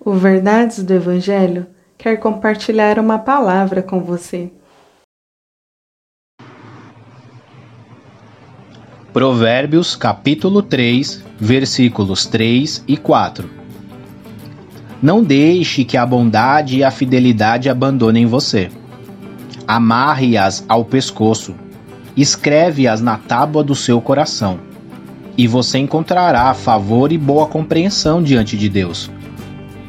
O Verdades do Evangelho quer compartilhar uma palavra com você. Provérbios capítulo 3, versículos 3 e 4. Não deixe que a bondade e a fidelidade abandonem você. Amarre-as ao pescoço, escreve-as na tábua do seu coração, e você encontrará favor e boa compreensão diante de Deus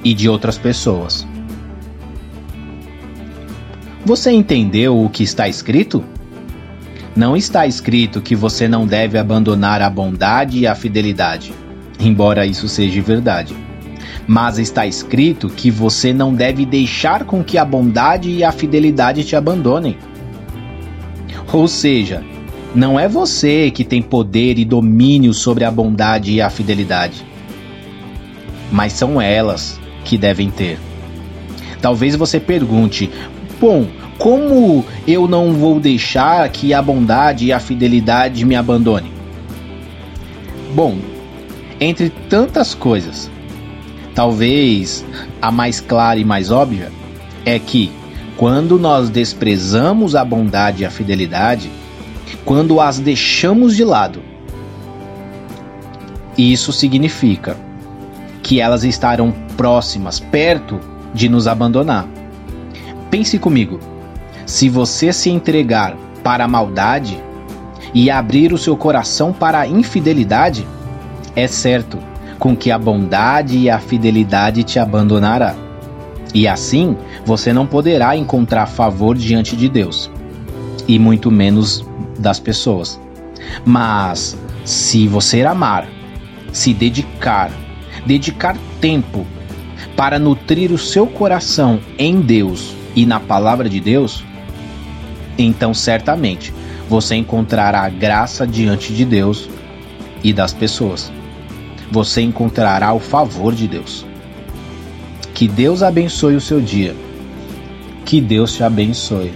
e de outras pessoas. Você entendeu o que está escrito? Não está escrito que você não deve abandonar a bondade e a fidelidade, embora isso seja verdade. Mas está escrito que você não deve deixar com que a bondade e a fidelidade te abandonem. Ou seja, não é você que tem poder e domínio sobre a bondade e a fidelidade, mas são elas que devem ter. Talvez você pergunte: bom, como eu não vou deixar que a bondade e a fidelidade me abandonem? Bom, entre tantas coisas, talvez a mais clara e mais óbvia é que quando nós desprezamos a bondade e a fidelidade, quando as deixamos de lado, isso significa que elas estarão próximas, perto de nos abandonar. Pense comigo: se você se entregar para a maldade e abrir o seu coração para a infidelidade, é certo com que a bondade e a fidelidade te abandonará. E assim você não poderá encontrar favor diante de Deus, e muito menos das pessoas. Mas se você amar, se dedicar, dedicar tempo para nutrir o seu coração em Deus e na palavra de Deus, então certamente você encontrará graça diante de Deus e das pessoas. Você encontrará o favor de Deus. Que Deus abençoe o seu dia. Que Deus te abençoe.